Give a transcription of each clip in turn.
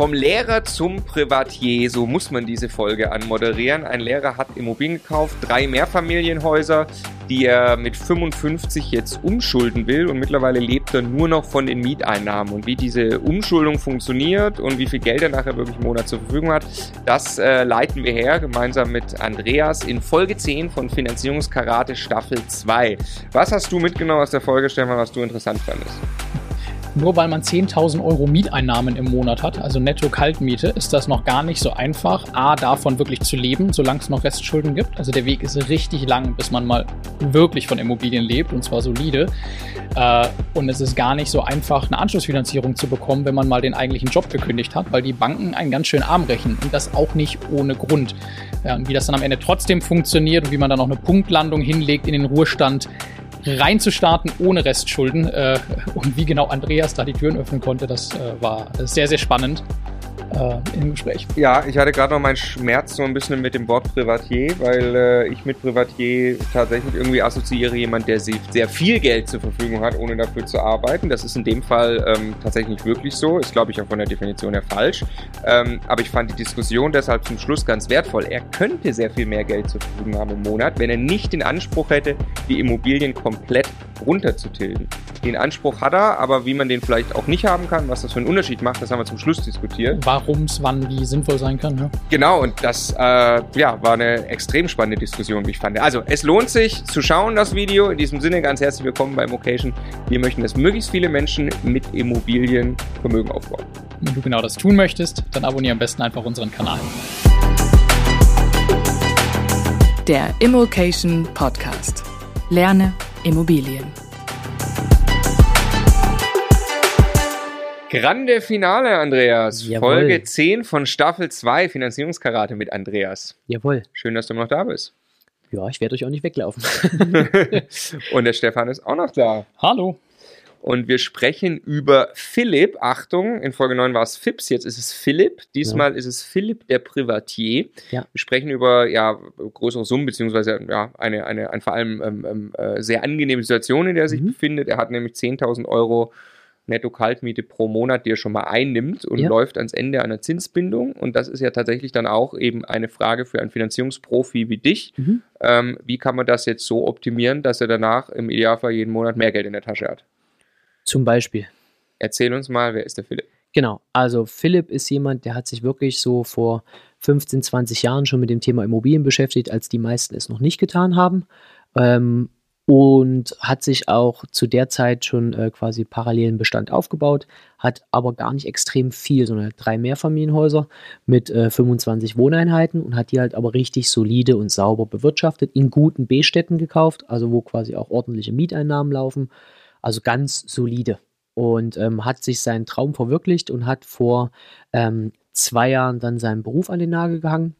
Vom Lehrer zum Privatier, so muss man diese Folge anmoderieren. Ein Lehrer hat Immobilien gekauft, drei Mehrfamilienhäuser, die er mit 55 jetzt umschulden will und mittlerweile lebt er nur noch von den Mieteinnahmen. Und wie diese Umschuldung funktioniert und wie viel Geld er nachher wirklich im Monat zur Verfügung hat, das äh, leiten wir her gemeinsam mit Andreas in Folge 10 von Finanzierungskarate Staffel 2. Was hast du mitgenommen aus der Folge, Stefan, was du interessant fandest? Nur weil man 10.000 Euro Mieteinnahmen im Monat hat, also netto Kaltmiete, ist das noch gar nicht so einfach, A, davon wirklich zu leben, solange es noch Restschulden gibt. Also der Weg ist richtig lang, bis man mal wirklich von Immobilien lebt und zwar solide. Äh, und es ist gar nicht so einfach, eine Anschlussfinanzierung zu bekommen, wenn man mal den eigentlichen Job gekündigt hat, weil die Banken einen ganz schön arm rechnen und das auch nicht ohne Grund. Wie das dann am Ende trotzdem funktioniert und wie man dann auch eine Punktlandung hinlegt in den Ruhestand, reinzustarten ohne Restschulden. Äh, und wie genau Andreas da die Türen öffnen konnte, das äh, war sehr, sehr spannend äh, im Gespräch. Ja, ich hatte gerade noch meinen Schmerz so ein bisschen mit dem Wort Privatier, weil äh, ich mit Privatier tatsächlich irgendwie assoziiere jemand, der sehr viel Geld zur Verfügung hat, ohne dafür zu arbeiten. Das ist in dem Fall ähm, tatsächlich nicht wirklich so, ist glaube ich auch von der Definition her falsch. Ähm, aber ich fand die Diskussion deshalb zum Schluss ganz wertvoll. Er könnte sehr viel mehr Geld zur Verfügung haben im Monat, wenn er nicht den Anspruch hätte, die Immobilien komplett runterzutilgen. Den Anspruch hat er, aber wie man den vielleicht auch nicht haben kann, was das für einen Unterschied macht, das haben wir zum Schluss diskutiert. Warum es wann wie sinnvoll sein kann. Ja. Genau, und das äh, ja, war eine extrem spannende Diskussion, wie ich fand. Also, es lohnt sich zu schauen, das Video. In diesem Sinne ganz herzlich willkommen bei Mocation. Wir möchten, dass möglichst viele Menschen mit Immobilien Vermögen aufbauen. Wenn du genau das tun möchtest, dann abonniere am besten einfach unseren Kanal. Der Immokation Podcast. Lerne Immobilien. Grande Finale, Andreas. Jawohl. Folge 10 von Staffel 2 Finanzierungskarate mit Andreas. Jawohl. Schön, dass du noch da bist. Ja, ich werde euch auch nicht weglaufen. Und der Stefan ist auch noch da. Hallo. Und wir sprechen über Philipp. Achtung, in Folge 9 war es Fips, jetzt ist es Philipp. Diesmal ist es Philipp der Privatier. Ja. Wir sprechen über ja, größere Summen, beziehungsweise ja, eine, eine, eine vor allem ähm, ähm, äh, sehr angenehme Situation, in der er sich Mhm. befindet. Er hat nämlich 10.000 Euro Netto-Kaltmiete pro Monat, die er schon mal einnimmt und Ja. läuft ans Ende einer Zinsbindung. Und das ist ja tatsächlich dann auch eben eine Frage für einen Finanzierungsprofi wie dich. Mhm. Ähm, wie kann man das jetzt so optimieren, dass er danach im Idealfall jeden Monat mehr Geld in der Tasche hat? Zum Beispiel. Erzähl uns mal, wer ist der Philipp? Genau, also Philipp ist jemand, der hat sich wirklich so vor 15, 20 Jahren schon mit dem Thema Immobilien beschäftigt, als die meisten es noch nicht getan haben. Ähm, und hat sich auch zu der Zeit schon äh, quasi parallelen Bestand aufgebaut, hat aber gar nicht extrem viel, sondern drei Mehrfamilienhäuser mit äh, 25 Wohneinheiten und hat die halt aber richtig solide und sauber bewirtschaftet, in guten B-Städten gekauft, also wo quasi auch ordentliche Mieteinnahmen laufen, also ganz solide. Und ähm, hat sich seinen Traum verwirklicht und hat vor ähm, zwei Jahren dann seinen Beruf an den Nagel gehangen,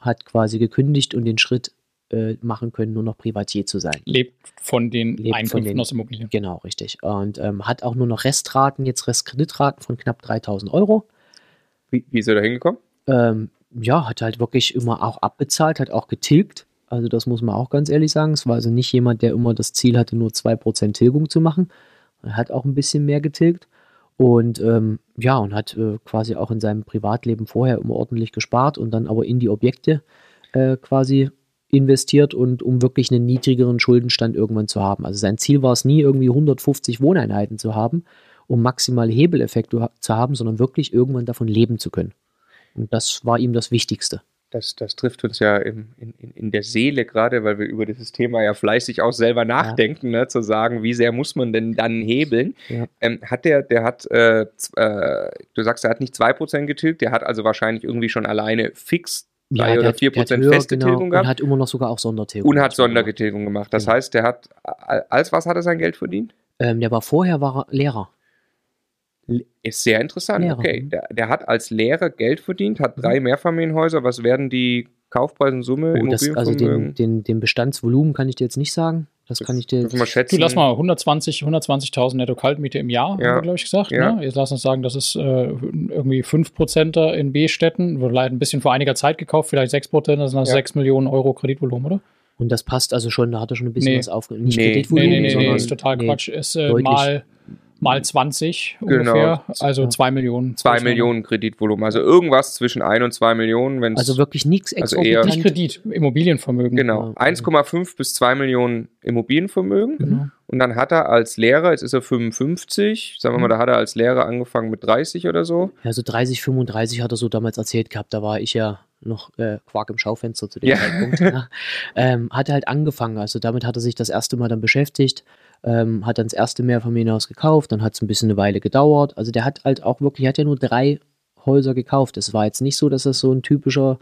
hat quasi gekündigt und den Schritt äh, machen können, nur noch Privatier zu sein. Lebt von den Lebt von Einkünften den- aus Immobilien. Genau, richtig. Und ähm, hat auch nur noch Restraten, jetzt Restkreditraten von knapp 3000 Euro. Wie, wie ist er da hingekommen? Ähm, ja, hat halt wirklich immer auch abbezahlt, hat auch getilgt. Also das muss man auch ganz ehrlich sagen. Es war also nicht jemand, der immer das Ziel hatte, nur 2% Tilgung zu machen. Er hat auch ein bisschen mehr getilgt. Und ähm, ja, und hat äh, quasi auch in seinem Privatleben vorher immer ordentlich gespart und dann aber in die Objekte äh, quasi investiert und um wirklich einen niedrigeren Schuldenstand irgendwann zu haben. Also sein Ziel war es nie, irgendwie 150 Wohneinheiten zu haben, um maximale Hebeleffekte zu haben, sondern wirklich irgendwann davon leben zu können. Und das war ihm das Wichtigste. Das, das trifft uns ja in, in, in der Seele gerade, weil wir über dieses Thema ja fleißig auch selber nachdenken, ne, zu sagen, wie sehr muss man denn dann hebeln. Ja. Ähm, hat der, der hat, äh, äh, du sagst, er hat nicht 2% getilgt, der hat also wahrscheinlich irgendwie schon alleine fix 3 der oder hat- 4% der hat höher, feste genau, Tilgung gehabt Und hat immer noch sogar auch Sondertilgung. und hat Sondergetilgung gemacht. Das Genau. heißt, der hat, als was hat er sein Geld verdient? Ähm, der war vorher war er Lehrer. Ist sehr interessant. Lehrer, Okay, mhm. der, der hat als Lehrer Geld verdient, hat drei Mehrfamilienhäuser. Was werden die Kaufpreise in Summe? Oh, das, also den, den, den Bestandsvolumen kann ich dir jetzt nicht sagen. Das kann ich dir jetzt, schätzen. Du lass mal 120, 120.000 netto Kaltmiete im Jahr, Ja. haben wir, glaube ich, gesagt. Ja. Ne? Jetzt lass uns sagen, das ist äh, irgendwie 5% in B-Städten. Wurde leider ein bisschen vor einiger Zeit gekauft, vielleicht 6%, das sind Ja. 6 Millionen Euro Kreditvolumen, oder? und das passt also schon, da hat er schon ein bisschen Nee. was aufgenommen. Nicht Nee. Nee, Kreditvolumen, nee, nee, nee, sondern ist total nee, Quatsch. Ist äh, mal, mal 20 Genau. ungefähr, also 2 Millionen. 2 Millionen Kreditvolumen. Also irgendwas zwischen 1 und 2 Millionen, wenn es. Also wirklich nichts Also exorbitant. Nicht Kredit, Immobilienvermögen. Genau. Okay. 1,5 bis 2 Millionen Immobilienvermögen. Genau. Und dann hat er als Lehrer, jetzt ist er 55, sagen wir Mhm. mal, da hat er als Lehrer angefangen mit 30 oder so. Ja, so 30, 35 hat er so damals erzählt gehabt. Da war ich ja noch äh, Quark im Schaufenster zu dem Ja. Zeitpunkt. Ja. Ähm, hat er halt angefangen. Also damit hat er sich das erste Mal dann beschäftigt. Ähm, hat dann das erste Mehrfamilienhaus gekauft. Dann hat es ein bisschen eine Weile gedauert. Also der hat halt auch wirklich, er hat ja nur drei Häuser gekauft. Es war jetzt nicht so, dass das so ein typischer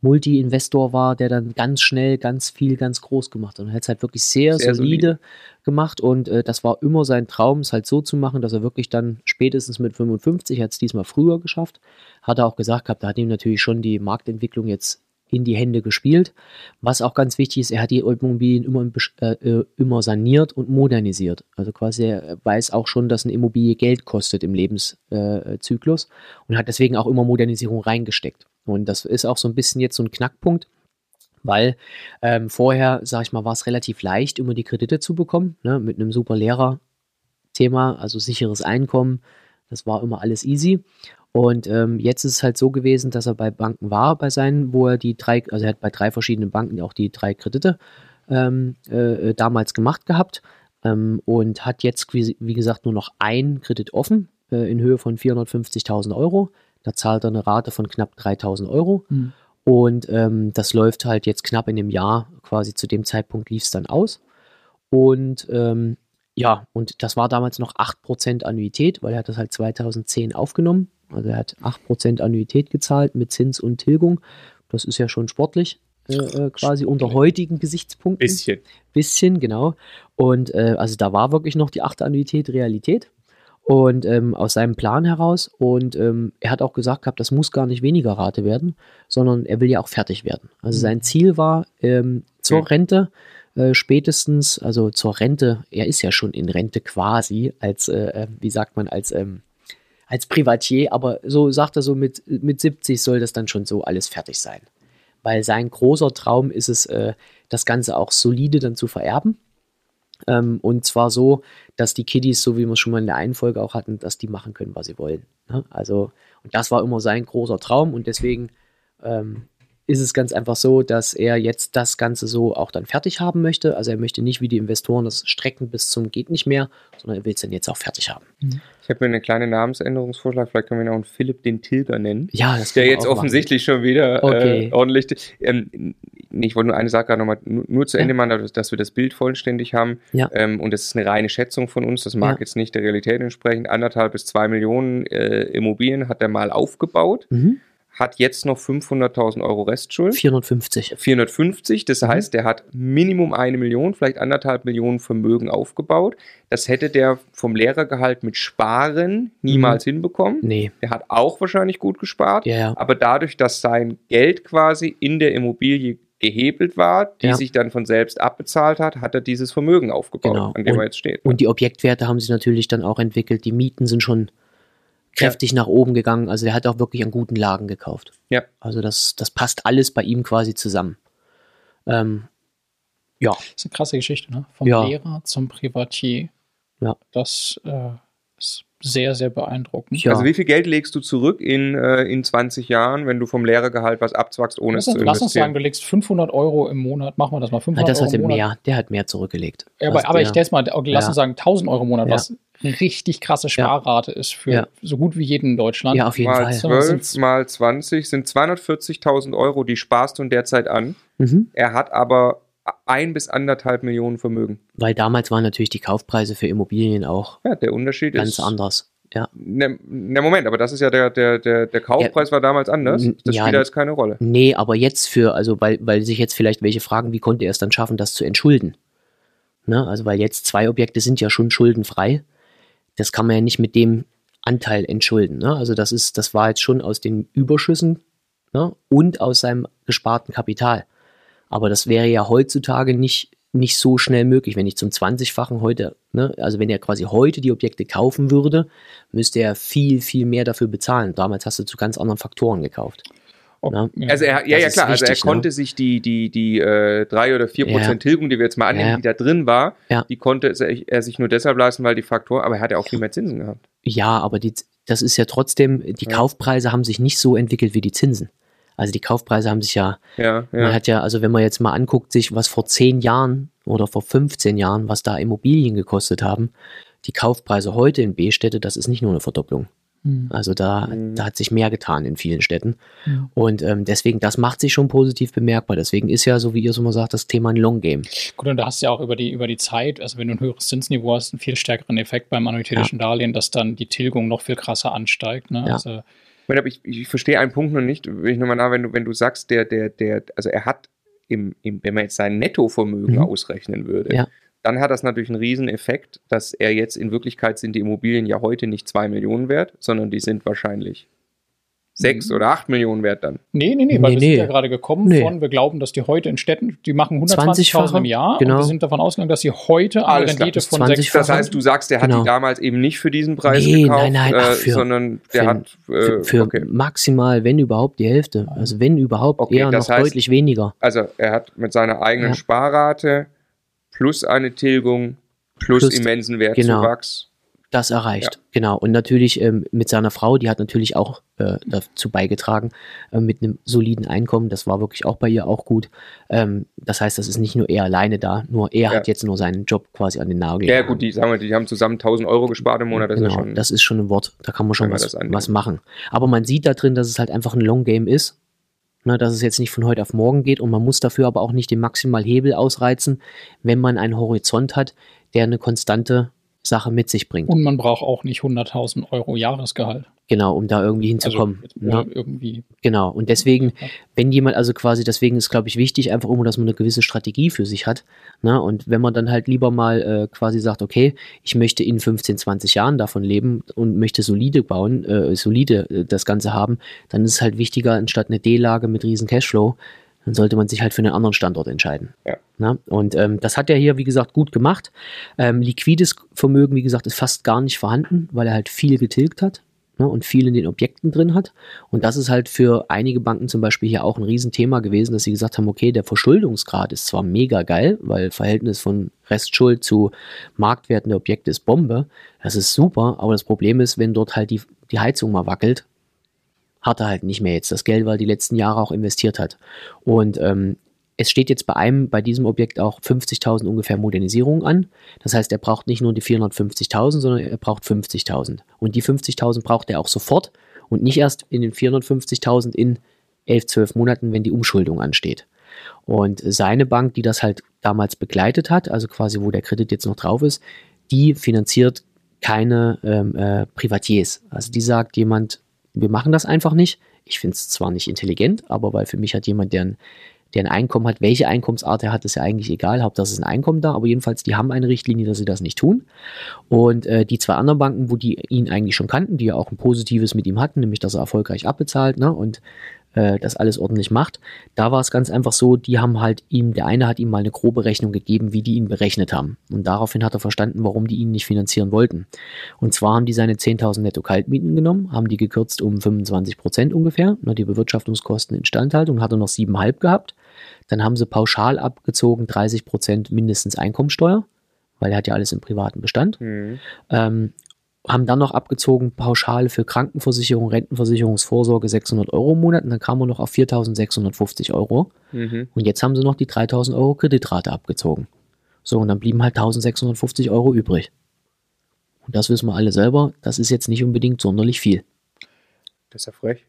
Multi-Investor war, der dann ganz schnell ganz viel, ganz groß gemacht hat. Und er hat es halt wirklich sehr, Sehr solide, gemacht und äh, das war immer sein Traum, es halt so zu machen, dass er wirklich dann spätestens mit 55, hat es diesmal früher geschafft, hat er auch gesagt gehabt, da hat ihm natürlich schon die Marktentwicklung jetzt in die Hände gespielt. Was auch ganz wichtig ist, er hat die Immobilien immer, äh, äh, immer saniert und modernisiert. Also quasi er weiß auch schon, dass eine Immobilie Geld kostet im Lebenszyklus äh, und hat deswegen auch immer Modernisierung reingesteckt. Und das ist auch so ein bisschen jetzt so ein Knackpunkt, weil ähm, vorher, sag ich mal, war es relativ leicht, immer die Kredite zu bekommen, ne, mit einem super Lehrer-Thema, also sicheres Einkommen. Das war immer alles easy. Und ähm, jetzt ist es halt so gewesen, dass er bei Banken war, bei seinen, wo er die drei, also er hat bei drei verschiedenen Banken auch die drei Kredite ähm, äh, damals gemacht gehabt ähm, und hat jetzt, wie, wie gesagt, nur noch einen Kredit offen äh, in Höhe von 450.000 Euro. Da zahlt er eine Rate von knapp 3.000 Euro. Hm. Und ähm, das läuft halt jetzt knapp in dem Jahr, quasi zu dem Zeitpunkt lief es dann aus. Und ähm, ja, und das war damals noch 8% Annuität, weil er hat das halt 2010 aufgenommen. Also er hat 8% Annuität gezahlt mit Zins und Tilgung. Das ist ja schon sportlich, äh, äh, quasi unter heutigen Gesichtspunkten. Bisschen. Bisschen, genau. Und äh, also da war wirklich noch die achte Annuität Realität. Und ähm, aus seinem Plan heraus. Und ähm, er hat auch gesagt gehabt, das muss gar nicht weniger Rate werden, sondern er will ja auch fertig werden. Also sein Ziel war ähm, zur Mhm. Rente äh, spätestens, also zur Rente, er ist ja schon in Rente quasi, als, äh, äh, wie sagt man, als, ähm, als Privatier, aber so sagt er so, mit, mit 70 soll das dann schon so alles fertig sein. Weil sein großer Traum ist es, äh, das Ganze auch solide dann zu vererben. Ähm, und zwar so, dass die Kiddies, so wie wir es schon mal in der einen Folge auch hatten, dass die machen können, was sie wollen. Ne? Also, und das war immer sein großer Traum und deswegen ähm, ist es ganz einfach so, dass er jetzt das Ganze so auch dann fertig haben möchte. Also er möchte nicht wie die Investoren das strecken bis zum geht nicht mehr, sondern er will es dann jetzt auch fertig haben. Ich habe mir eine kleine Namensänderungsvorschlag. Vielleicht können wir ihn auch einen Philipp den Tilger nennen. Ja, das Der jetzt auch machen. offensichtlich schon wieder Okay. äh, ordentlich. Ähm, ich wollte nur eine Sache gerade nochmal nur, nur zu Ja. Ende machen, dass, dass wir das Bild vollständig haben. Ja. Ähm, und das ist eine reine Schätzung von uns. Das mag Ja. jetzt nicht der Realität entsprechen. Anderthalb bis zwei Millionen äh, Immobilien hat er mal aufgebaut, Mhm. Hat jetzt noch 500.000 Euro Restschuld. 450. 450, das Mhm. heißt, der hat Minimum eine Million, vielleicht anderthalb Millionen Vermögen aufgebaut. Das hätte der vom Lehrergehalt mit Sparen niemals hinbekommen. Nee, Der hat auch wahrscheinlich gut gespart, ja, ja. aber dadurch, dass sein Geld quasi in der Immobilie gehebelt war, die Ja. sich dann von selbst abbezahlt hat, hat er dieses Vermögen aufgebaut, Genau. an dem Und- er jetzt steht. Und die Objektwerte haben sich natürlich dann auch entwickelt. Die Mieten sind schon kräftig nach oben gegangen. Also der hat auch wirklich an guten Lagen gekauft. Ja. Also das, das passt alles bei ihm quasi zusammen. Ähm, ja, Das ist eine krasse Geschichte, ne? Vom Ja. Lehrer zum Privatier. Ja. Das äh, ist sehr, sehr beeindruckend. ja. Also wie viel Geld legst du zurück in, äh, in 20 Jahren, wenn du vom Lehrergehalt was abzwackst, ohne Lass, es zu uns- lass uns sagen, investieren? du legst 500 Euro im Monat. Machen wir das mal. Ah, 500 das Euro hat im Monat. mehr. Der hat mehr zurückgelegt. Ja, aber, aber ich stell's mal, okay, lass Ja. uns sagen 1000 Euro im Monat, Ja. was richtig krasse Sparrate ist für Ja. so gut wie jeden in Deutschland. Ja, auf jeden mal Fall. So, 12 sind's- mal 20 sind 240.000 Euro, die sparst du in der Zeit an. Mhm. Er hat aber ein bis anderthalb Millionen Vermögen. Weil damals waren natürlich die Kaufpreise für Immobilien auch Ja, der Unterschied ganz ist. anders. Ja. Ne, ne, Moment, aber das ist ja der, der, der, der Kaufpreis war damals anders. Das ja, spielt da jetzt keine Rolle. Nee, aber jetzt für, also weil, weil sich jetzt vielleicht welche fragen, wie konnte er es dann schaffen, das zu entschulden? Ne? Also weil jetzt zwei Objekte sind ja schon schuldenfrei. Das kann man ja nicht mit dem Anteil entschulden. Ne? Also das ist, das war jetzt schon aus den Überschüssen ne? und aus seinem gesparten Kapital. Aber das wäre ja heutzutage nicht, nicht so schnell möglich, wenn ich zum 20-fachen heute, ne? also wenn er quasi heute die Objekte kaufen würde, müsste er viel, viel mehr dafür bezahlen. Damals hast du zu ganz anderen Faktoren gekauft. Ob- Ja. Also er, ja, ja klar, also er wichtig, ne? konnte sich die, die, die äh, 3 oder 4 Prozent Ja. Tilgung, die wir jetzt mal annehmen, Ja. die da drin war, Ja. die konnte er sich nur deshalb leisten, weil die Faktor, aber er hat ja auch viel mehr Zinsen gehabt. Ja, aber die, das ist ja trotzdem, die Ja. Kaufpreise haben sich nicht so entwickelt wie die Zinsen. Also die Kaufpreise haben sich ja, Ja, man ja. hat ja, also wenn man jetzt mal anguckt, sich was vor 10 Jahren oder vor 15 Jahren, was da Immobilien gekostet haben, die Kaufpreise heute in B-Städte, das ist nicht nur eine Verdopplung. Hm. Also da, Mhm. da hat sich mehr getan in vielen Städten. Mhm. Und ähm, deswegen, das macht sich schon positiv bemerkbar. Deswegen ist ja, so wie ihr es immer sagt, das Thema ein Long Game. Gut, und da hast du ja auch über die, über die Zeit, also wenn du ein höheres Zinsniveau hast, einen viel stärkeren Effekt beim annuitätischen Darlehen, dass dann die Tilgung noch viel krasser ansteigt. Ne? Ja. Also, Ich, meine, aber ich, ich verstehe einen Punkt noch nicht, will ich nochmal nach, wenn du, wenn du sagst, der, der, der, also er hat im, im, wenn man jetzt sein Nettovermögen Mhm. ausrechnen würde, Ja. Dann hat das natürlich einen riesen Effekt, dass er jetzt in Wirklichkeit sind die Immobilien ja heute nicht 2 Millionen wert, sondern die sind wahrscheinlich 6 Mhm. oder 8 Millionen wert dann. nee, nee, nee, weil Nee, wir sind ja gerade gekommen Nee. von, wir glauben, dass die heute in Städten, die machen 120.000 20-fache, im Jahr genau. und wir sind davon ausgegangen, dass sie heute eine Alles klar, Rendite das von 20 6 Das heißt, du sagst, der hat Genau. die damals eben nicht für diesen Preis Nee, gekauft, nein, nein, ach, äh, für- sondern der für- hat äh, Für, für okay. maximal, wenn überhaupt, die Hälfte. Also wenn überhaupt, Okay, eher das noch heißt- deutlich weniger. Also er hat mit seiner eigenen Ja. Sparrate plus eine Tilgung plus, Plus- immensen genau. Wertzuwachs. Das erreicht, genau. Und natürlich ähm, mit seiner Frau, die hat natürlich auch äh, dazu beigetragen, äh, mit einem soliden Einkommen. Das war wirklich auch bei ihr auch gut. Ähm, das heißt, das ist nicht nur er alleine da, nur er Ja. hat jetzt nur seinen Job quasi an den Nagel. Ja, gut, die sagen wir, die haben zusammen 1000 Euro gespart im Monat, das genau, ist ja schon. das ist schon ein Wort, da kann man schon was, was machen. Aber man sieht da drin, dass es halt einfach ein Long Game ist. Ne, dass es jetzt nicht von heute auf morgen geht und man muss dafür aber auch nicht den Maximalhebel ausreizen, wenn man einen Horizont hat, der eine konstante Sache mit sich bringt. Und man braucht auch nicht 100.000 Euro Jahresgehalt. Genau, um da irgendwie hinzukommen. Also, oder irgendwie. Genau. Und deswegen, Ja. wenn jemand also quasi, deswegen ist, glaube ich, wichtig, einfach immer, dass man eine gewisse Strategie für sich hat. Ne? Und wenn man dann halt lieber mal äh, quasi sagt, okay, ich möchte in 15, 20 Jahren davon leben und möchte solide bauen, äh, solide äh, das Ganze haben, dann ist es halt wichtiger, anstatt eine D-Lage mit riesen Cashflow, dann sollte man sich halt für einen anderen Standort entscheiden. Ja. Ne? Und ähm, das hat er hier, wie gesagt, gut gemacht. Ähm, liquides Vermögen, wie gesagt, ist fast gar nicht vorhanden, weil er halt viel getilgt hat ne, und viel in den Objekten drin hat. Und das ist halt für einige Banken zum Beispiel hier auch ein Riesenthema gewesen, dass sie gesagt haben, okay, der Verschuldungsgrad ist zwar mega geil, weil Verhältnis von Restschuld zu Marktwerten der Objekte ist Bombe. Das ist super, aber das Problem ist, wenn dort halt die, die Heizung mal wackelt, hat er halt nicht mehr jetzt das Geld, weil er die letzten Jahre auch investiert hat. Und ähm, es steht jetzt bei einem, bei diesem Objekt auch 50.000 ungefähr Modernisierung an. Das heißt, er braucht nicht nur die 450.000, sondern er braucht 50.000. Und die 50.000 braucht er auch sofort und nicht erst in den 450.000 in 11, 12 Monaten, wenn die Umschuldung ansteht. Und seine Bank, die das halt damals begleitet hat, also quasi wo der Kredit jetzt noch drauf ist, die finanziert keine ähm, äh, Privatiers. Also die sagt jemand, wir machen das einfach nicht. Ich finde es zwar nicht intelligent, aber weil für mich hat jemand, der ein, der ein Einkommen hat, welche Einkommensart er hat, ist ja eigentlich egal. Hauptsache es ist ein Einkommen da, aber jedenfalls, die haben eine Richtlinie, dass sie das nicht tun. Und äh, die zwei anderen Banken, wo die ihn eigentlich schon kannten, die ja auch ein Positives mit ihm hatten, nämlich dass er erfolgreich abbezahlt ne, und äh, das alles ordentlich macht, da war es ganz einfach so, die haben halt ihm, der eine hat ihm mal eine grobe Rechnung gegeben, wie die ihn berechnet haben. Und daraufhin hat er verstanden, warum die ihn nicht finanzieren wollten. Und zwar haben die seine 10.000 netto Kaltmieten genommen, haben die gekürzt um 25 Prozent ungefähr, ne, die Bewirtschaftungskosten Instandhaltung, hat er noch 7,5 gehabt. Dann haben sie pauschal abgezogen 30 Prozent mindestens Einkommensteuer, weil er hat ja alles im privaten Bestand. Mhm. Ähm, haben dann noch abgezogen Pauschale für Krankenversicherung, Rentenversicherungsvorsorge 600 Euro im Monat und dann kamen wir noch auf 4.650 Euro. Mhm. Und jetzt haben sie noch die 3.000 Euro Kreditrate abgezogen. So, und dann blieben halt 1.650 Euro übrig. Und das wissen wir alle selber, das ist jetzt nicht unbedingt sonderlich viel. Das ist ja frech.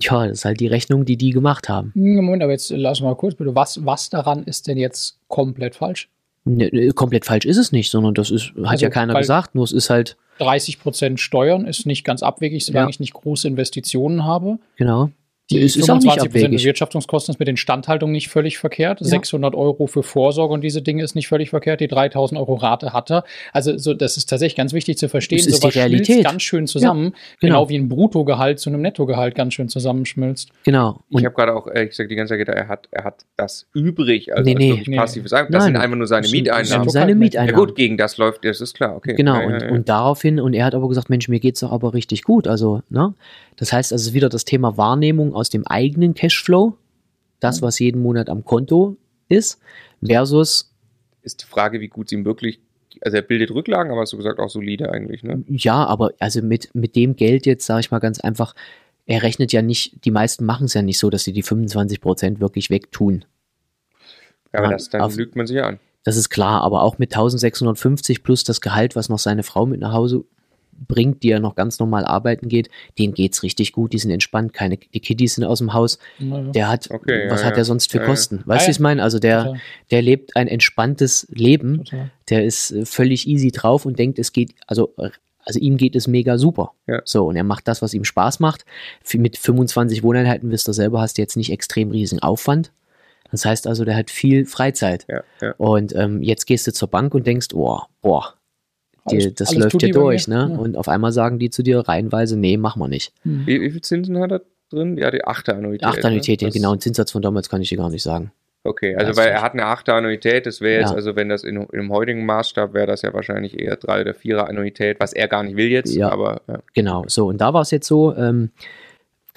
Tja, das ist halt die Rechnung, die die gemacht haben. Hm, Moment, aber jetzt lass mal kurz bitte. Was, was daran ist denn jetzt komplett falsch? Ne, ne, komplett falsch ist es nicht, sondern das ist, hat Also, ja keiner gesagt, nur es ist halt, 30 Prozent Steuern ist nicht ganz abwegig, solange Ja. ich nicht große Investitionen habe. genau. Die es ist auch nicht 25 Prozent abwegig. Bewirtschaftungskosten ist mit Instandhaltung nicht völlig verkehrt. 600 Euro für Vorsorge und diese Dinge ist nicht völlig verkehrt. Die 3000 Euro Rate hat er. Also so, das ist tatsächlich ganz wichtig zu verstehen. Das ist Sowas die Realität. schmilzt ganz schön zusammen. genau. Genau wie ein Bruttogehalt zu einem Nettogehalt ganz schön zusammenschmilzt. Genau. Ich Und habe gerade auch ehrlich gesagt die ganze Zeit gedacht, er hat, er hat das übrig, also Nee, nee. Nee. passives Einkommen. Das Nein. sind einfach nur seine Das sind- das sind Mieteinnahmen. so- seine Lokal- Ja Mieteinnahmen. gut, gegen das läuft, das ist klar, okay. Genau, ja, und, ja, ja. und daraufhin, und er hat aber gesagt, Mensch, mir geht's doch aber richtig gut. Also, ne? Das heißt, also wieder das Thema Wahrnehmung aus dem eigenen Cashflow, das, was jeden Monat am Konto ist, versus, Ist die Frage, wie gut sie ihm wirklich, also er bildet Rücklagen, aber hast du gesagt auch solide eigentlich, ne? ja, aber also mit, mit dem Geld jetzt, sage ich mal ganz einfach, er rechnet ja nicht, die meisten machen es ja nicht so, dass sie die 25% wirklich wegtun. Ja, aber Ja, das, dann auf- lügt man sich an. Das ist klar, aber auch mit 1650 plus das Gehalt, was noch seine Frau mit nach Hause bringt, die ja noch ganz normal arbeiten geht, denen geht's richtig gut, die sind entspannt, keine, die Kiddies sind aus dem Haus, Naja. der hat, Okay, was ja, hat ja. der sonst für Ja, ja. Kosten? Weißt du, Ja, wie ich meine? Also der, der lebt ein entspanntes Leben, total. der ist äh, völlig easy drauf und denkt, es geht, also, also ihm geht es mega super. Ja. So, und er macht das, was ihm Spaß macht. Mit 25 Wohneinheiten, wisst ihr selber, hast du jetzt nicht extrem riesigen Aufwand. Das heißt also, der hat viel Freizeit. Ja, ja. Und ähm, jetzt gehst du zur Bank und denkst, oh, boah, die, Alles- das alles läuft bei durch, ne? Ja. Und auf einmal sagen die zu dir reihenweise, nee, machen wir nicht. Hm. Wie, wie viel Zinsen hat er drin? Ja, die achte Annuität. Acht Annuität, ne? den Das- genauen Zinssatz von damals kann ich dir gar nicht sagen. Okay, also weil er hat eine achte Annuität, das wäre jetzt, Ja. also wenn das in, im heutigen Maßstab wäre, das ja wahrscheinlich eher drei oder vierer Annuität, was er gar nicht will jetzt, Ja. aber ja. Genau, so. Und da war es jetzt so, ähm,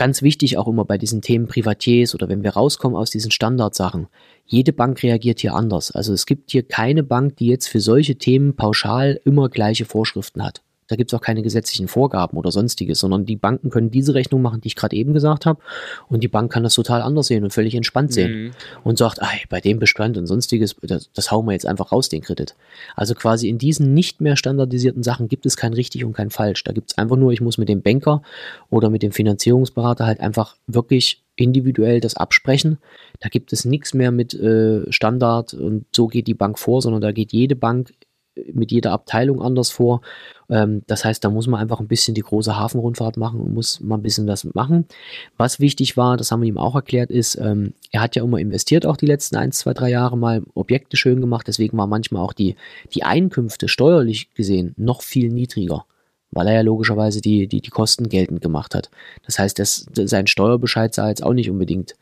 ganz wichtig auch immer bei diesen Themen Privatiers oder wenn wir rauskommen aus diesen Standardsachen. Jede Bank reagiert hier anders. Also es gibt hier keine Bank, die jetzt für solche Themen pauschal immer gleiche Vorschriften hat. Da gibt es auch keine gesetzlichen Vorgaben oder sonstiges, sondern die Banken können diese Rechnung machen, die ich gerade eben gesagt habe. Und die Bank kann das total anders sehen und völlig entspannt sehen Mhm. und sagt, ey, bei dem Bestand und sonstiges, das, das hauen wir jetzt einfach raus, den Kredit. Also quasi in diesen nicht mehr standardisierten Sachen gibt es kein richtig und kein falsch. Da gibt es einfach nur, ich muss mit dem Banker oder mit dem Finanzierungsberater halt einfach wirklich individuell das absprechen. Da gibt es nichts mehr mit äh, Standard und so geht die Bank vor, sondern da geht jede Bank mit jeder Abteilung anders vor. Ähm, das heißt, da muss man einfach ein bisschen die große Hafenrundfahrt machen und muss mal ein bisschen das machen. Was wichtig war, das haben wir ihm auch erklärt, ist, ähm, er hat ja immer investiert, auch die letzten ein, zwei, drei Jahre mal Objekte schön gemacht. Deswegen war manchmal auch die, die Einkünfte steuerlich gesehen noch viel niedriger, weil er ja logischerweise die, die, die Kosten geltend gemacht hat. Das heißt, das, sein Steuerbescheid sah jetzt auch nicht unbedingt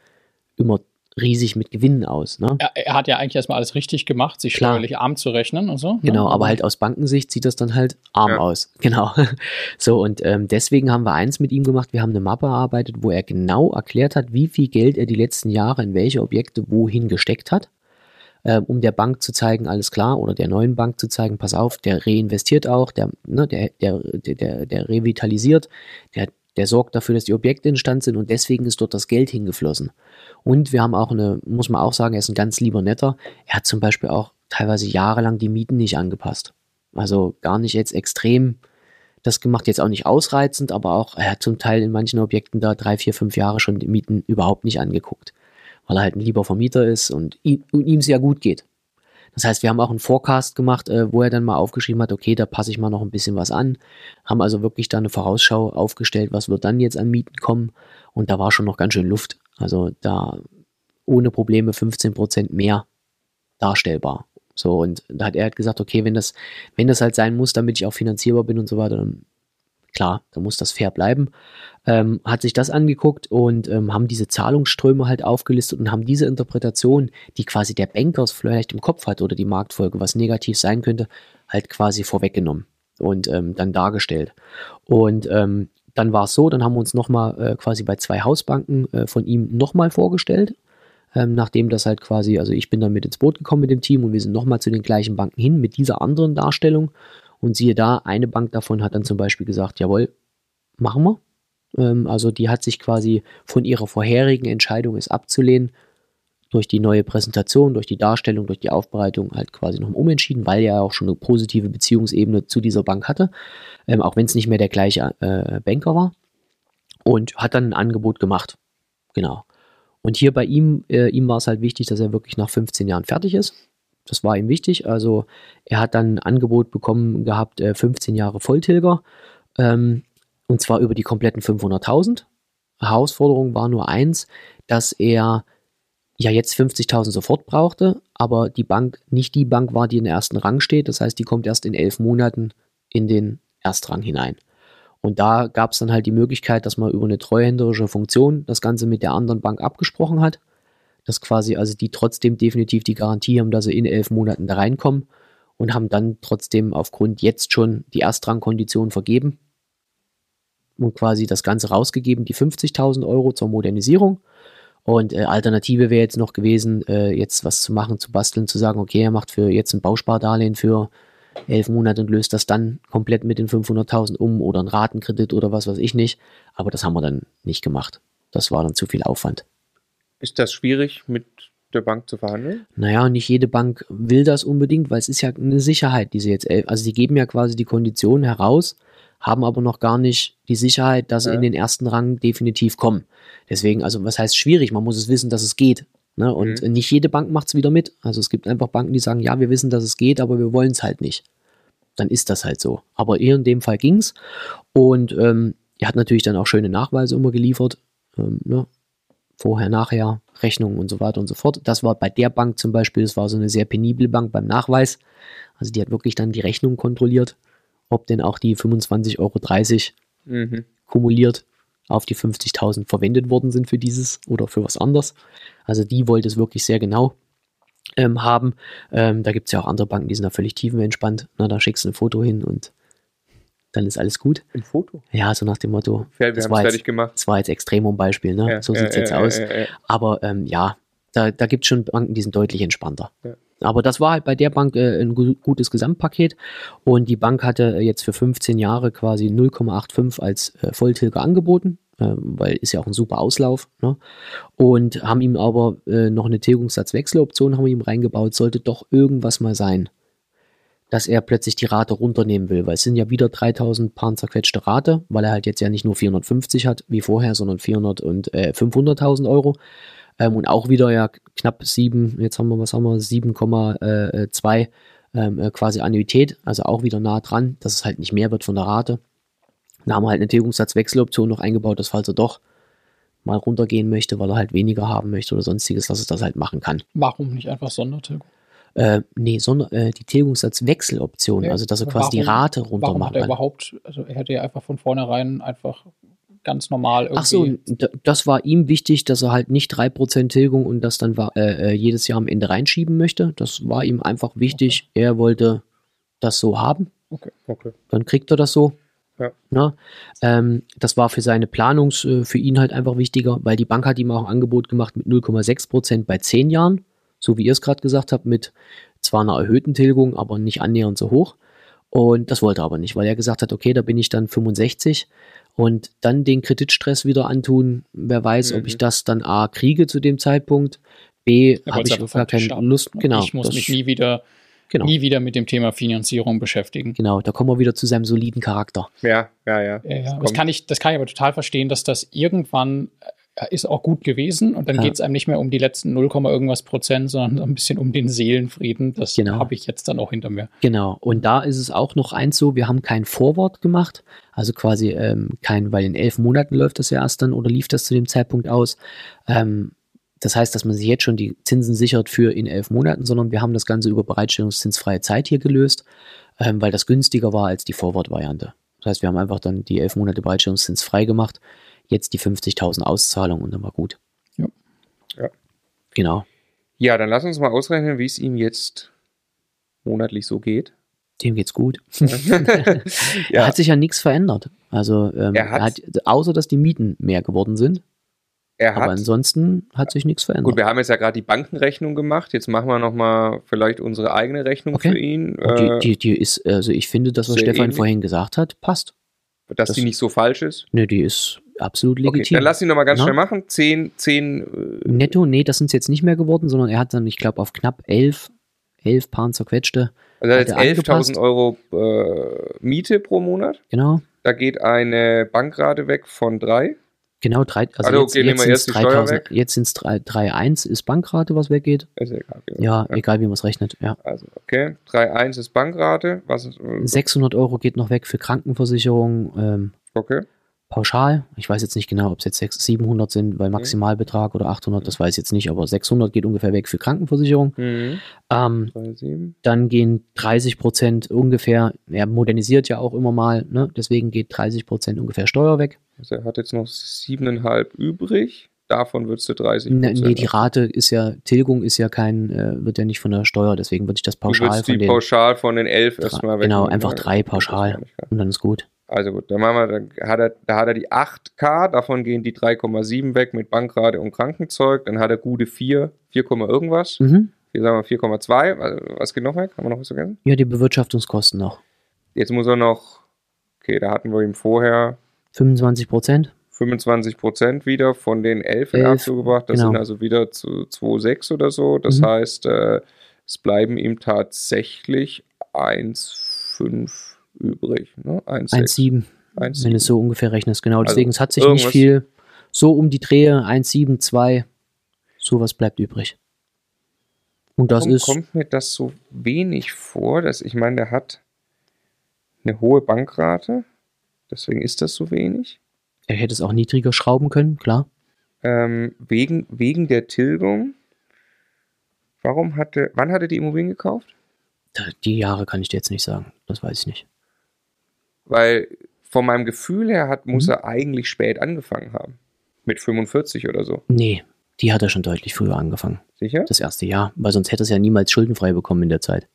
immer riesig mit Gewinnen aus. Ne? Er, er hat ja eigentlich erstmal alles richtig gemacht, sich Klar. steuerlich arm zu rechnen und so. ne? Genau, aber halt aus Bankensicht sieht das dann halt arm Ja. aus. Genau. So, und ähm, deswegen haben wir eins mit ihm gemacht. Wir haben eine Mappe erarbeitet, wo er genau erklärt hat, wie viel Geld er die letzten Jahre in welche Objekte wohin gesteckt hat, ähm, um der Bank zu zeigen, alles klar, oder der neuen Bank zu zeigen, pass auf, der reinvestiert auch, der, ne, der, der, der, der, revitalisiert, der, der sorgt dafür, dass die Objekte in Stand sind und deswegen ist dort das Geld hingeflossen. Und wir haben auch eine, muss man auch sagen, er ist ein ganz lieber Netter. Er hat zum Beispiel auch teilweise jahrelang die Mieten nicht angepasst. Also gar nicht jetzt extrem das gemacht, jetzt auch nicht ausreizend, aber auch, er hat zum Teil in manchen Objekten da drei, vier, fünf Jahre schon die Mieten überhaupt nicht angeguckt, weil er halt ein lieber Vermieter ist und ihm und ihm es ja gut geht. Das heißt, wir haben auch einen Forecast gemacht, äh, wo er dann mal aufgeschrieben hat, okay, da passe ich mal noch ein bisschen was an. Haben also wirklich da eine Vorausschau aufgestellt, was wird dann jetzt an Mieten kommen. Und da war schon noch ganz schön Luft. Also da ohne Probleme 15 Prozent mehr darstellbar. So, und da hat er halt gesagt, okay, wenn das, wenn das halt sein muss, damit ich auch finanzierbar bin und so weiter, dann klar, dann muss das fair bleiben. Ähm, hat sich das angeguckt und ähm, haben diese Zahlungsströme halt aufgelistet und haben diese Interpretation, die quasi der Banker vielleicht im Kopf hat oder die Marktfolge, was negativ sein könnte, halt quasi vorweggenommen und ähm, dann dargestellt. Und ähm, dann war es so, dann haben wir uns nochmal äh, quasi bei zwei Hausbanken äh, von ihm nochmal vorgestellt. Ähm, nachdem das halt quasi, also ich bin dann mit ins Boot gekommen mit dem Team und wir sind nochmal zu den gleichen Banken hin mit dieser anderen Darstellung. Und siehe da, eine Bank davon hat dann zum Beispiel gesagt, jawohl, machen wir. Ähm, also die hat sich quasi von ihrer vorherigen Entscheidung, es abzulehnen, durch die neue Präsentation, durch die Darstellung, durch die Aufbereitung halt quasi noch umentschieden, weil er auch schon eine positive Beziehungsebene zu dieser Bank hatte, ähm, auch wenn es nicht mehr der gleiche äh, Banker war. Und hat dann ein Angebot gemacht. Genau. Und hier bei ihm, äh, ihm war es halt wichtig, dass er wirklich nach 15 Jahren fertig ist. Das war ihm wichtig. Also er hat dann ein Angebot bekommen gehabt, äh, 15 Jahre Volltilger. Ähm, und zwar über die kompletten 500.000. Herausforderung war nur eins, dass er ja jetzt 50.000 sofort brauchte, aber die Bank nicht die Bank war, die in den ersten Rang steht. Das heißt, die kommt erst in elf Monaten in den Erstrang hinein. Und da gab es dann halt die Möglichkeit, dass man über eine treuhänderische Funktion das Ganze mit der anderen Bank abgesprochen hat. Dass quasi, also die trotzdem definitiv die Garantie haben, dass sie in elf Monaten da reinkommen und haben dann trotzdem aufgrund jetzt schon die Erstrangkondition vergeben. und quasi das Ganze rausgegeben, die 50.000 Euro zur Modernisierung. Und äh, Alternative wäre jetzt noch gewesen, äh, jetzt was zu machen, zu basteln, zu sagen, okay, er macht für jetzt ein Bauspardarlehen für elf Monate und löst das dann komplett mit den 500.000 um oder ein Ratenkredit oder was weiß ich nicht. Aber das haben wir dann nicht gemacht. Das war dann zu viel Aufwand. Ist das schwierig mit der Bank zu verhandeln? Naja, nicht jede Bank will das unbedingt, weil es ist ja eine Sicherheit, die sie jetzt, also sie geben ja quasi die Konditionen heraus, haben aber noch gar nicht die Sicherheit, dass sie Ja. in den ersten Rang definitiv kommen. Deswegen, also was heißt schwierig? Man muss es wissen, dass es geht. Ne? Und Mhm. nicht jede Bank macht es wieder mit. Also es gibt einfach Banken, die sagen, ja, wir wissen, dass es geht, aber wir wollen es halt nicht. Dann ist das halt so. Aber hier in dem Fall ging's. Und ähm, er hat natürlich dann auch schöne Nachweise immer geliefert. Ähm, ne? Vorher, nachher, Rechnungen und so weiter und so fort. Das war bei der Bank zum Beispiel, das war so eine sehr penible Bank beim Nachweis. Also die hat wirklich dann die Rechnung kontrolliert, ob denn auch die 25,30 Euro Mhm. kumuliert auf die 50.000 verwendet worden sind für dieses oder für was anderes. Also die wollte es wirklich sehr genau ähm, haben. Ähm, da gibt es ja auch andere Banken, die sind da völlig tiefenentspannt. Na, da schickst du ein Foto hin und dann ist alles gut. Ein Foto. Ja, so nach dem Motto, Ja, das war jetzt- fertig gemacht. das war jetzt Extremum-Beispiel, ne? Ja, so sieht es jetzt aus. Aber ähm, ja, da, da gibt es schon Banken, die sind deutlich entspannter. Aber das war halt bei der Bank äh, ein gu gutes Gesamtpaket und die Bank hatte äh, jetzt für 15 Jahre quasi 0,85 als äh, Volltilger angeboten, äh, weil ist ja auch ein super Auslauf. Ne? Und haben ihm aber äh, noch eine Tilgungssatzwechseloption haben wir ihm reingebaut, sollte doch irgendwas mal sein, dass er plötzlich die Rate runternehmen will, weil es sind ja wieder 3000 Paar zerquetschte Rate, weil er halt jetzt ja nicht nur 450 hat wie vorher, sondern 400 und äh, 500.000 Euro. Ähm, und auch wieder ja knapp 7, jetzt haben wir, was haben wir, 7,2 ähm, äh, quasi Annuität, also auch wieder nah dran, dass es halt nicht mehr wird von der Rate. Da haben wir halt eine Tilgungssatzwechseloption noch eingebaut, dass falls er doch mal runtergehen möchte, weil er halt weniger haben möchte oder sonstiges, dass es das halt machen kann. Warum nicht einfach Sondertilgung? Äh, nee, sondern äh, die Tilgungssatzwechseloption, Ja, also dass er quasi die warum- Rate runter Warum machen hat er kann. überhaupt, also er hätte ja einfach von vornherein einfach ganz normal irgendwie. Ach so, das war ihm wichtig, dass er halt nicht 3% Tilgung und das dann war, äh, äh, jedes Jahr am Ende reinschieben möchte. Das war ihm einfach wichtig. Er wollte das so haben. Okay. Dann kriegt er das so. Ja. Ne? Ähm, das war für seine Planung äh, für ihn halt einfach wichtiger, weil die Bank hat ihm auch ein Angebot gemacht mit 0,6% bei 10 Jahren, so wie ihr es gerade gesagt habt, mit zwar einer erhöhten Tilgung, aber nicht annähernd so hoch. Und das wollte er aber nicht, weil er gesagt hat, okay, da bin ich dann 65 und dann den Kreditstress wieder antun. Wer weiß, ob Mhm. ich das dann A kriege zu dem Zeitpunkt, B habe ich einfach gar keine. Lust. Genau, ich muss das- mich nie wieder, genau, nie wieder mit dem Thema Finanzierung beschäftigen. genau, da kommen wir wieder zu seinem soliden Charakter. Ja, ja, ja. Ja, ja. Das, kann ich, das kann ich aber total verstehen, dass das irgendwann äh, ist auch gut gewesen und dann Ja. geht es einem nicht mehr um die letzten 0, irgendwas Prozent, sondern so ein bisschen um den Seelenfrieden. Das Genau. habe ich jetzt dann auch hinter mir. Genau, und da ist es auch noch eins so, wir haben kein Vorwort gemacht, also quasi ähm, kein, weil in elf Monaten läuft das ja erst dann oder lief das zu dem Zeitpunkt aus. Ähm, das heißt, dass man sich jetzt schon die Zinsen sichert für in elf Monaten, sondern wir haben das Ganze über bereitstellungszinsfreie Zeit hier gelöst, ähm, weil das günstiger war als die Vorwortvariante. Das heißt, wir haben einfach dann die elf Monate Bereitstellungszins frei gemacht, jetzt die 50.000 Auszahlung und dann war gut. Ja. Ja. Genau, Ja, dann lass uns mal ausrechnen, wie es ihm jetzt monatlich so geht. dem geht's gut. ja, Da hat sich ja nichts verändert. Also ähm, Er hat- er hat, außer dass die Mieten mehr geworden sind. er Aber hat. ansonsten hat sich nichts verändert. Gut, wir haben jetzt ja gerade die Bankenrechnung gemacht. Jetzt machen wir noch mal vielleicht unsere eigene Rechnung Okay. für ihn, Und äh, die, die, die ist, also ich finde, das, was Stefan ähnlich. vorhin gesagt hat, passt. dass das- die nicht so falsch ist. Ne, die ist absolut Okay, legitim. dann lass ihn noch mal ganz Na? schnell machen. 10, 10, äh, Netto, nee, das sind es jetzt nicht mehr geworden, sondern er hat dann, ich glaube, auf knapp elf, elf Paar zerquetschte. also hat jetzt er 11.000 angepasst. Euro äh, Miete pro Monat. Genau, Da geht eine Bankrate weg von 3. genau, drei, also, Also, jetzt, okay, jetzt sind es erst die Steuer weg. jetzt sind es 3,1 ist Bankrate, was weggeht. Ist ja egal. genau. Ja, egal wie man es rechnet. Ja. Also, okay. 3,1 ist Bankrate. Was ist, äh, 600 Euro geht noch weg für Krankenversicherung, ähm, okay. Pauschal. Ich weiß jetzt nicht genau, ob es jetzt 600, 700 sind, weil Maximalbetrag oder 800, das weiß ich jetzt nicht, aber 600 geht ungefähr weg für Krankenversicherung. Mhm. Ähm, 3,7. dann gehen 30 Prozent ungefähr, er modernisiert ja auch immer mal, ne? deswegen geht 30 Prozent ungefähr Steuer weg. Also er hat jetzt noch 7,5 übrig. Davon würdest du 30 Ne, nee, die Rate ist ja, Tilgung ist ja kein, äh, wird ja nicht von der Steuer, deswegen würde ich das Du pauschal würdest von die den, pauschal von den 11 Drei- erstmal weg. genau, einfach drei pauschal. und dann ist gut. Also gut, dann machen wir, dann hat er, da hat er die 8K, davon gehen die 3,7 weg mit Bankrate und Krankenzeug, dann hat er gute 4, 4, irgendwas. Mhm. Hier sagen wir 4,2. Was- Was geht noch weg? Haben wir noch was vergessen? Ja, die Bewirtschaftungskosten noch. Jetzt muss er noch, okay, da hatten wir ihm vorher 25 Prozent. 25 Prozent wieder von den 11 in Elf, Abzug gebracht. Das genau. sind also wieder zu 2,6 oder so. Das Mhm. heißt, äh, es bleiben ihm tatsächlich 1,5 übrig. Ne? 1,6. 1,7, 1,7. wenn du es so ungefähr rechnest. Genau, Also deswegen es hat sich nicht viel. So um die Drehe, 1,7, 2, sowas bleibt übrig. Und das Warum ist, kommt mir das so wenig vor, dass ich meine, der hat eine hohe Bankrate. Deswegen ist das so wenig. er hätte es auch niedriger schrauben können, klar. Ähm, wegen, wegen der Tilgung. Warum hatte, wann hat er die Immobilien gekauft? Die Jahre kann ich dir jetzt nicht sagen, das weiß ich nicht. Weil von meinem Gefühl her hat, muss Mhm. er eigentlich spät angefangen haben. Mit 45 oder so. Nee, die hat er schon deutlich früher angefangen, Sicher? das erste Jahr, weil sonst hätte er es ja niemals schuldenfrei bekommen in der Zeit.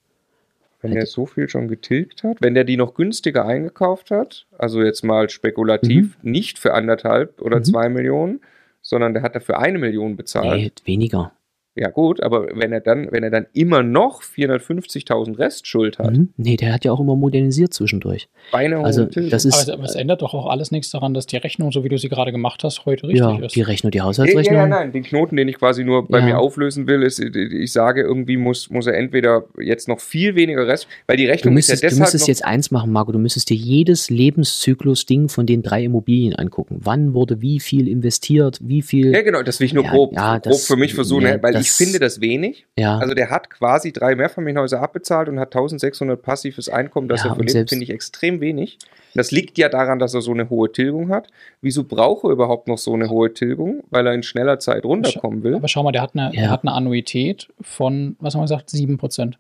Wenn er so viel schon getilgt hat. Wenn der die noch günstiger eingekauft hat, also jetzt mal spekulativ, nicht für anderthalb oder Mhm. zwei Millionen, sondern der hat dafür eine Million bezahlt. Nee, weniger. Ja gut, aber wenn er dann, wenn er dann immer noch 450.000 Restschuld hat, Mhm. Nee, der hat ja auch immer modernisiert zwischendurch. beinahe hohe Also, das ist- Aber, es- aber es ändert doch auch alles nichts daran, dass die Rechnung, so wie du sie gerade gemacht hast, heute richtig ja, ist. die Rechnung, die Ja, Haushaltsrechnung. ja, nein, den Knoten, den ich quasi nur bei Ja. mir auflösen will, ist, ich sage, irgendwie muss, muss er entweder jetzt noch viel weniger Rest, weil die Du Rechnung müsstest, ist ja du deshalb müsstest noch, jetzt eins machen, Marco. Du müsstest dir jedes Lebenszyklus-Ding von den drei Immobilien angucken. Wann wurde wie viel investiert, wie viel. Ja, genau, das will ich nur Ja, grob, ja, grob das- für mich versuchen, ja, weil ich finde das wenig. Ja, Also der hat quasi drei Mehrfamilienhäuser abbezahlt und hat 1600 passives Einkommen, das Ja, er verlebt, finde ich extrem wenig. Das liegt ja daran, dass er so eine hohe Tilgung hat. Wieso braucht er überhaupt noch so eine hohe Tilgung? Weil er in schneller Zeit runterkommen will. Aber schau mal, der hat eine, Ja. der hat eine Annuität von, was haben wir gesagt, 7%.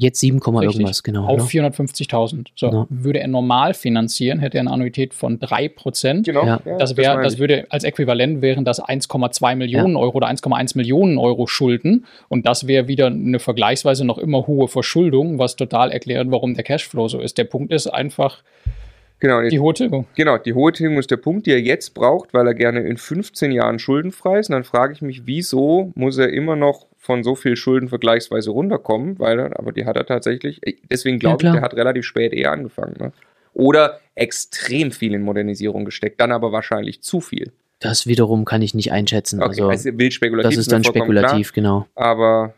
Jetzt 7, Richtig. irgendwas, genau. Auf ne? 450.000. So, Ja. würde er normal finanzieren, hätte er eine Annuität von 3%. Genau. Ja. Das, wär, das ich. würde als Äquivalent wären das 1,2 Millionen Euro oder 1,1 Millionen Euro Schulden. Und das wäre wieder eine vergleichsweise noch immer hohe Verschuldung, was total erklärt, warum der Cashflow so ist. Der Punkt ist einfach Genau, die hohe Tilgung. Genau, die hohe Tilgung ist der Punkt, die er jetzt braucht, weil er gerne in 15 Jahren schuldenfrei ist. Und dann frage ich mich, wieso muss er immer noch von so viel Schulden vergleichsweise runterkommen? Weil er, aber die hat er tatsächlich. äh, Deswegen glaube ich, klar. der hat relativ spät eher angefangen. Ne? Oder extrem viel in Modernisierung gesteckt, dann aber wahrscheinlich zu viel. Das wiederum kann ich nicht einschätzen. Okay, also, also wild spekulativ. das ist dann spekulativ, genau. Klar, aber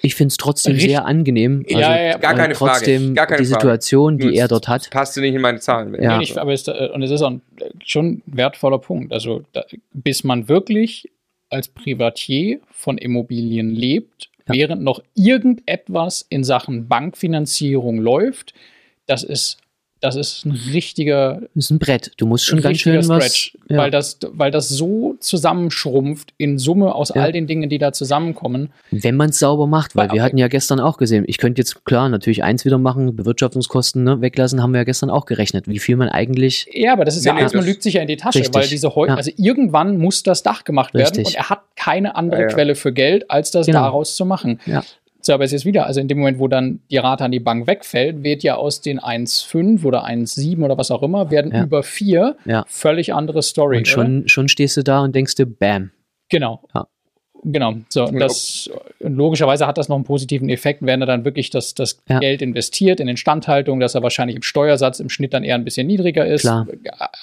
Ich finde es trotzdem Richtig- sehr angenehm. Ja, also, ja, ja, gar äh, keine Frage, trotzdem gar keine die Frage. Situation, die nur er dort hat. Passte nicht in meine Zahlen. Ja. Aber ist, äh, und es ist auch ein, schon ein wertvoller Punkt. Also, da, bis man wirklich als Privatier von Immobilien lebt, Ja. während noch irgendetwas in Sachen Bankfinanzierung läuft, das ist, das ist ein richtiger, Das ist ein Brett. Du musst schon ganz schön richtiger was. Stretch, Ja. weil, das, weil das so zusammenschrumpft in Summe aus Ja. all den Dingen, die da zusammenkommen. Wenn man es sauber macht, weil Aber- wir hatten ja gestern auch gesehen, ich könnte jetzt klar natürlich eins wieder machen, Bewirtschaftungskosten ne, weglassen, haben wir ja gestern auch gerechnet, wie viel man eigentlich, Ja, aber das ist Nee, ja nee, alles, man das- lügt sich ja in die Tasche, Richtig, weil diese heute, ja. also irgendwann muss das Dach gemacht werden Richtig. und er hat keine andere Ja, ja. Quelle für Geld, als das Genau. daraus zu machen. Aber es ist wieder, also in dem Moment, wo dann die Rate an die Bank wegfällt, wird ja aus den 1,5 oder 1,7 oder was auch immer, werden Ja. über 4 Ja. völlig andere Story. und oder? schon, schon stehst du da und denkst dir, bam. Genau. Ja. Genau. So, und das, logischerweise hat das noch einen positiven Effekt, wenn er dann wirklich das, das Ja. Geld investiert in Instandhaltung, dass er wahrscheinlich im Steuersatz im Schnitt dann eher ein bisschen niedriger ist. Klar.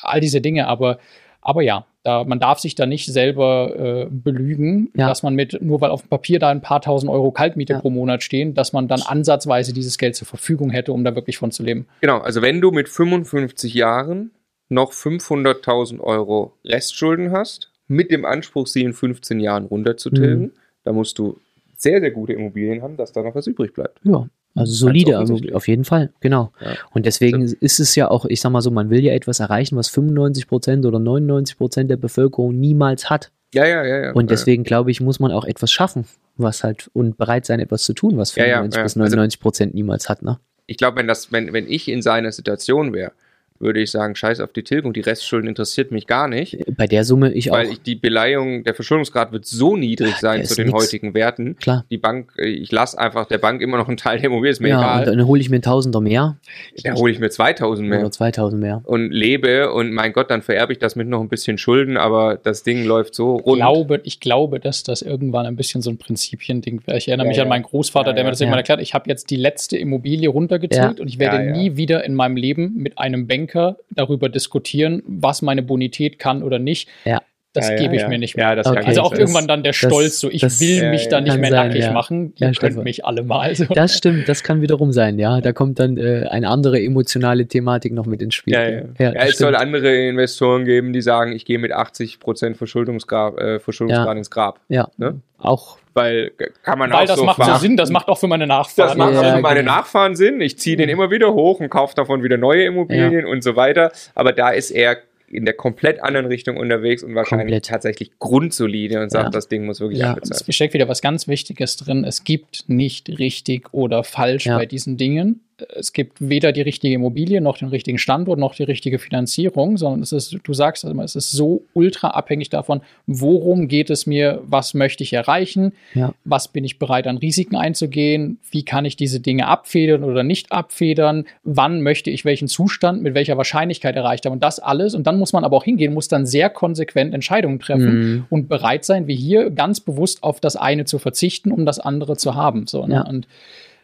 All diese Dinge, aber, aber ja, da, man darf sich da nicht selber äh, belügen, Ja. dass man mit, nur weil auf dem Papier da ein paar tausend Euro Kaltmiete Ja. pro Monat stehen, dass man dann ansatzweise dieses Geld zur Verfügung hätte, um da wirklich von zu leben. Genau, also wenn du mit 55 Jahren noch 500.000 Euro Restschulden hast, mit dem Anspruch, sie in 15 Jahren runterzutilgen, Mhm. dann musst du sehr, sehr gute Immobilien haben, dass da noch was übrig bleibt. Ja, also solide, also auf jeden Fall, genau. Ja. Und deswegen ist es ja auch, ich sag mal so, man will ja etwas erreichen, was 95 Prozent oder 99 Prozent der Bevölkerung niemals hat. Ja, ja, ja, ja. Und deswegen glaube ich, muss man auch etwas schaffen, was halt und bereit sein, etwas zu tun, was Ja, ja, 95 ja. bis Also- 99 Prozent niemals hat, ne? ich glaube, wenn das, wenn, wenn ich in seiner Situation wäre würde ich sagen, scheiß auf die Tilgung, die Restschulden interessiert mich gar nicht. Bei der Summe ich weil auch. ich die Beleihung, der Verschuldungsgrad wird so niedrig sein zu den nix. heutigen Werten. Klar. Die Bank, äh, ich lasse einfach der Bank immer noch einen Teil der Immobilie, ist mir Ja, und egal. dann hole ich mir einen Tausender mehr Da hole ich mir 2000 mehr oder 2000 mehr. und lebe und mein Gott, dann vererbe ich das mit noch ein bisschen Schulden, aber das Ding läuft so Ich rund. glaube, ich glaube, dass das irgendwann ein bisschen so ein Prinzipiending wäre. Ich erinnere Ja, mich ja. an meinen Großvater, Ja, der mir das irgendwann erklärt. Ich habe jetzt die letzte Immobilie runtergetilgt Ja. und ich werde Ja, ja. nie wieder in meinem Leben mit einem Banker darüber diskutieren, was meine Bonität kann oder nicht. Ja. Das Ja, ja, gebe ich ja. mir nicht mehr. Ja, das Okay. Also auch sein. irgendwann dann der Stolz, so ich das- will Ja, mich ja, da nicht mehr sein, nackig ja. machen. Ja, Ihr könnt Stefan. mich alle mal. So. Das stimmt, das kann wiederum sein, ja. Da kommt dann äh, eine andere emotionale Thematik noch mit ins Spiel. Ja, ja. ja, das es soll stimmt. andere Investoren geben, die sagen, ich gehe mit 80% Verschuldungsgrad, äh, Verschuldungsgrad Ja. ins Grab. ja. Ne? auch. Weil äh, kann man Weil auch das so macht so machen. Sinn, das macht auch für meine Nachfahren. Das macht Ja, auch für ja, meine genau. Nachfahren Sinn. Ich ziehe den immer wieder hoch und kaufe davon wieder neue Immobilien und so weiter. Aber da ist er in der komplett anderen Richtung unterwegs und wahrscheinlich Komplett. tatsächlich grundsolide und sagt, Ja. das Ding muss wirklich Ja. abbezahlt Es steckt wieder was ganz Wichtiges drin. Es gibt nicht richtig oder falsch Ja. bei diesen Dingen. Es gibt weder die richtige Immobilie, noch den richtigen Standort, noch die richtige Finanzierung, sondern es ist, du sagst also immer, es ist so ultra abhängig davon, worum geht es mir, was möchte ich erreichen, Ja. was bin ich bereit an Risiken einzugehen, wie kann ich diese Dinge abfedern oder nicht abfedern, wann möchte ich welchen Zustand mit welcher Wahrscheinlichkeit erreicht haben und das alles. Und dann muss man aber auch hingehen, muss dann sehr konsequent Entscheidungen treffen Mhm. und bereit sein, wie hier ganz bewusst auf das eine zu verzichten, um das andere zu haben. So, ne? Ja. Und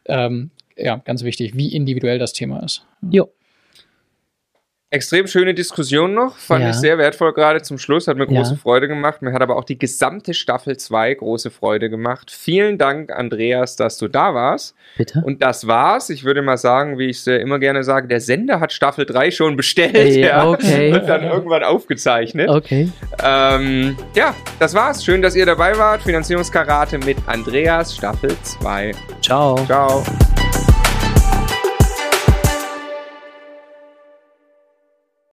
ähm, ja, ganz wichtig, wie individuell das Thema ist. Jo. Extrem schöne Diskussion noch, fand Ja. ich sehr wertvoll gerade zum Schluss, hat mir Ja. große Freude gemacht. Mir hat aber auch die gesamte Staffel 2 große Freude gemacht. Vielen Dank, Andreas, dass du da warst. Bitte. Und das war's. Ich würde mal sagen, wie ich es immer gerne sage, der Sender hat Staffel 3 schon bestellt Ey, ja, okay. und dann irgendwann aufgezeichnet. Okay. Ähm, ja, das war's. Schön, dass ihr dabei wart. Finanzierungskarate mit Andreas, Staffel 2. Ciao. Ciao.